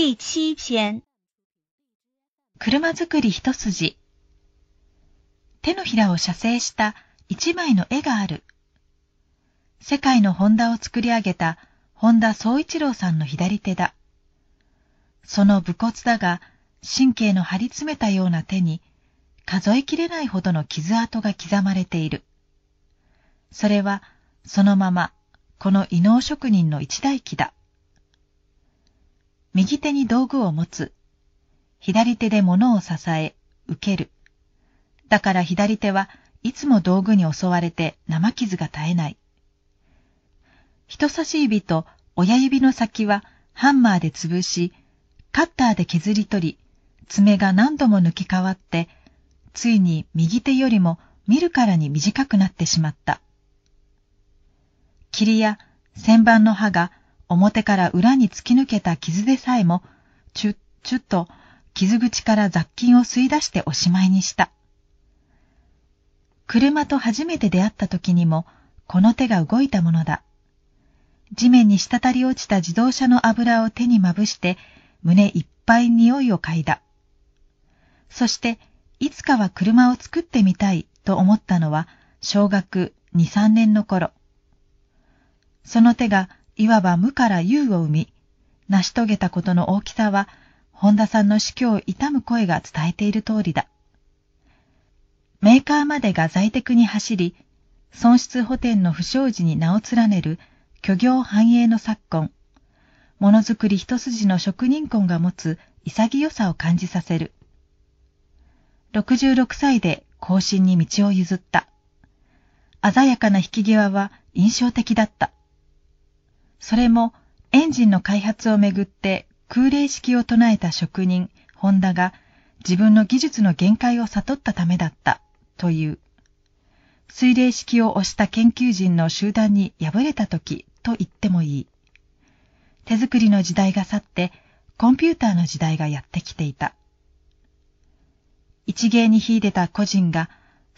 第七篇。車作り一筋。手のひらを写生した一枚の絵がある。世界のホンダを作り上げた本田宗一郎さんの左手だ。その武骨だが神経の張り詰めたような手に数えきれないほどの傷跡が刻まれている。それはそのままこの異能職人の一代記だ。右手に道具を持つ。左手で物を支え、受ける。だから左手はいつも道具に襲われて生傷が絶えない。人差し指と親指の先はハンマーで潰し、カッターで削り取り、爪が何度も抜き変わって、ついに右手よりも見るからに短くなってしまった。霧や旋盤の刃が表から裏に突き抜けた傷でさえも、チュッチュッと傷口から雑菌を吸い出しておしまいにした。車と初めて出会った時にも、この手が動いたものだ。地面に滴り落ちた自動車の油を手にまぶして、胸いっぱい匂いを嗅いだ。そして、いつかは車を作ってみたいと思ったのは、小学2、3年の頃。その手がいわば無から有を生み、成し遂げたことの大きさは、本田さんの死去を悼む声が伝えている通りだ。メーカーまでが在宅に走り、損失補填の不祥事に名を連ねる虚業繁栄の昨今、ものづくり一筋の職人婚が持つ潔さを感じさせる。66歳で後進に道を譲った。鮮やかな引き際は印象的だった。それもエンジンの開発をめぐって空冷式を唱えた職人、ホンダが自分の技術の限界を悟ったためだったという。水冷式を推した研究人の集団に敗れた時と言ってもいい。手作りの時代が去ってコンピューターの時代がやってきていた。一芸に秀でた個人が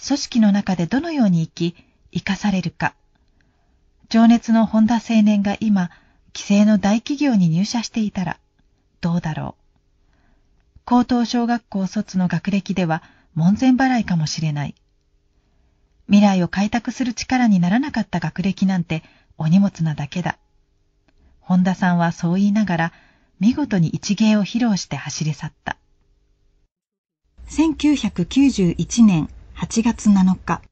組織の中でどのように生き、生かされるか。情熱の本田青年が今、規制の大企業に入社していたら、どうだろう。高等小学校卒の学歴では門前払いかもしれない。未来を開拓する力にならなかった学歴なんてお荷物なだけだ。本田さんはそう言いながら、見事に一芸を披露して走り去った。1991年8月7日。